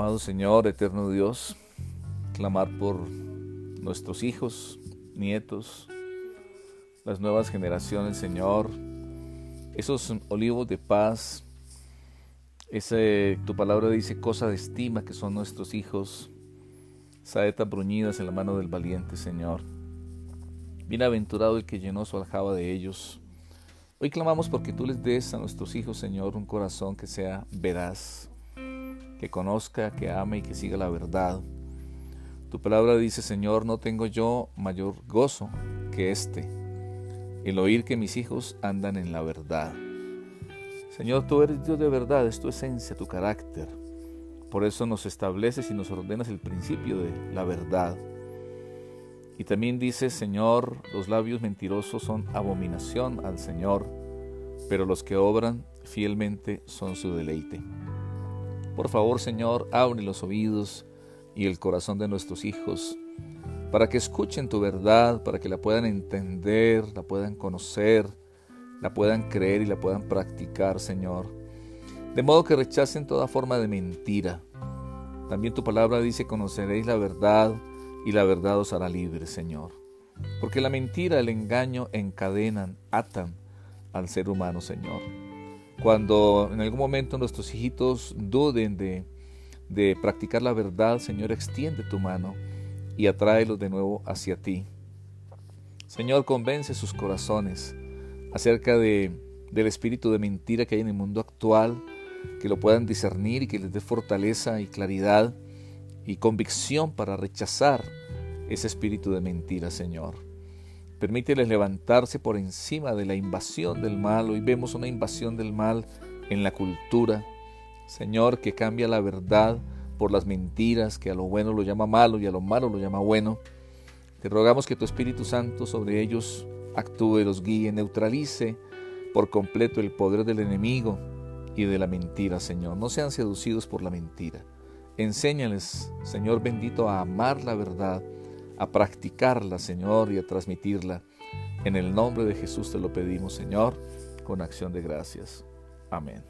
Amado Señor, eterno Dios, clamar por nuestros hijos, nietos, las nuevas generaciones, Señor, esos olivos de paz, ese, tu palabra dice cosa de estima que son nuestros hijos, saetas bruñidas en la mano del valiente, Señor. Bienaventurado el que llenó su aljaba de ellos. Hoy clamamos porque tú les des a nuestros hijos, Señor, un corazón que sea veraz, que conozca, que ame y que siga la verdad. Tu palabra dice, Señor, no tengo yo mayor gozo que este, el oír que mis hijos andan en la verdad. Señor, tú eres Dios de verdad, es tu esencia, tu carácter. Por eso nos estableces y nos ordenas el principio de la verdad. Y también dice, Señor, los labios mentirosos son abominación al Señor, pero los que obran fielmente son su deleite. Por favor, Señor, abre los oídos y el corazón de nuestros hijos, para que escuchen tu verdad, para que la puedan entender, la puedan conocer, la puedan creer y la puedan practicar, Señor. De modo que rechacen toda forma de mentira. También tu palabra dice, conoceréis la verdad y la verdad os hará libre, Señor. Porque la mentira, el engaño encadenan, atan al ser humano, Señor. Cuando en algún momento nuestros hijitos duden de, de practicar la verdad, Señor, extiende tu mano y atráelos de nuevo hacia ti. Señor, convence sus corazones acerca de, del espíritu de mentira que hay en el mundo actual, que lo puedan discernir y que les dé fortaleza y claridad y convicción para rechazar ese espíritu de mentira, Señor. Permíteles levantarse por encima de la invasión del mal. Hoy vemos una invasión del mal en la cultura. Señor, que cambia la verdad por las mentiras, que a lo bueno lo llama malo y a lo malo lo llama bueno. Te rogamos que tu Espíritu Santo sobre ellos actúe, los guíe, neutralice por completo el poder del enemigo y de la mentira, Señor. No sean seducidos por la mentira. Enséñales, Señor bendito, a amar la verdad, a practicarla, Señor, y a transmitirla. En el nombre de Jesús te lo pedimos, Señor, con acción de gracias. Amén.